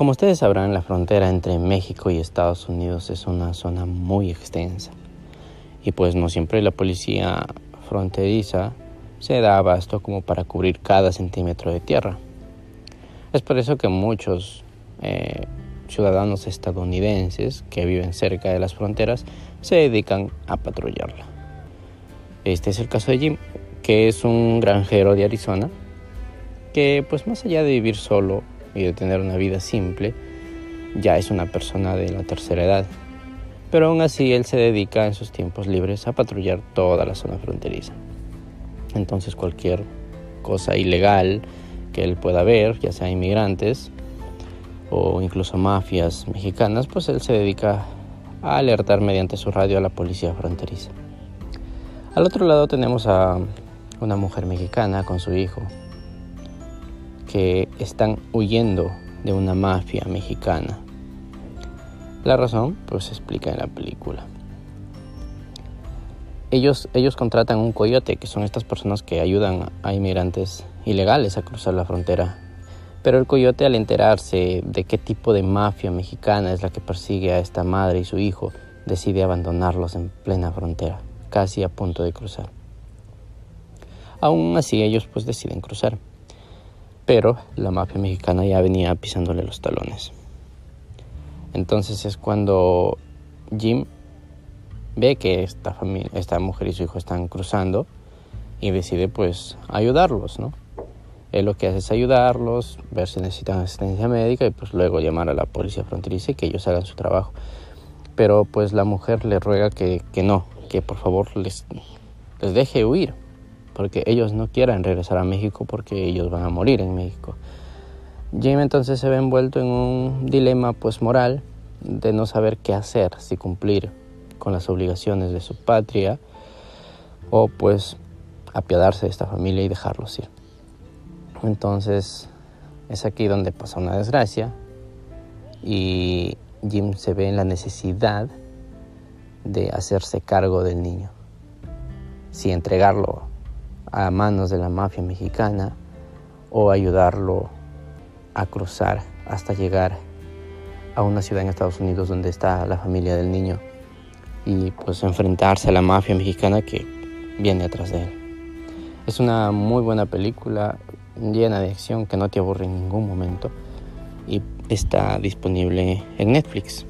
Como ustedes sabrán, la frontera entre México y Estados Unidos es una zona muy extensa. Y pues no siempre la policía fronteriza se da abasto como para cubrir cada centímetro de tierra. Es por eso que muchos eh, ciudadanos estadounidenses que viven cerca de las fronteras se dedican a patrullarla. Este es el caso de Jim, que es un granjero de Arizona, que pues más allá de vivir solo y de tener una vida simple, ya es una persona de la tercera edad. Pero aún así él se dedica en sus tiempos libres a patrullar toda la zona fronteriza. Entonces cualquier cosa ilegal que él pueda ver, ya sea inmigrantes o incluso mafias mexicanas, pues él se dedica a alertar mediante su radio a la policía fronteriza. Al otro lado tenemos a una mujer mexicana con su hijo que están huyendo de una mafia mexicana. La razón pues se explica en la película. Ellos, ellos contratan un coyote, que son estas personas que ayudan a inmigrantes ilegales a cruzar la frontera. Pero el coyote al enterarse de qué tipo de mafia mexicana es la que persigue a esta madre y su hijo, decide abandonarlos en plena frontera, casi a punto de cruzar. Aún así ellos pues deciden cruzar. Pero la mafia mexicana ya venía pisándole los talones. Entonces es cuando Jim ve que esta, mujer y su hijo están cruzando y decide pues ayudarlos, ¿no? Él lo que hace es ayudarlos, ver si necesitan asistencia médica y pues luego llamar a la policía fronteriza y que ellos hagan su trabajo. Pero pues la mujer le ruega que, no, que por favor les deje huir, porque ellos no quieran regresar a México porque ellos van a morir en México. Jim entonces se ve envuelto en un dilema pues moral de no saber qué hacer, si cumplir con las obligaciones de su patria o pues apiadarse de esta familia y dejarlos ir. Entonces es aquí donde pasa una desgracia y Jim se ve en la necesidad de hacerse cargo del niño. Si entregarlo a manos de la mafia mexicana o ayudarlo a cruzar hasta llegar a una ciudad en Estados Unidos donde está la familia del niño y pues enfrentarse a la mafia mexicana que viene atrás de él. Es una muy buena película llena de acción que no te aburre en ningún momento y está disponible en Netflix.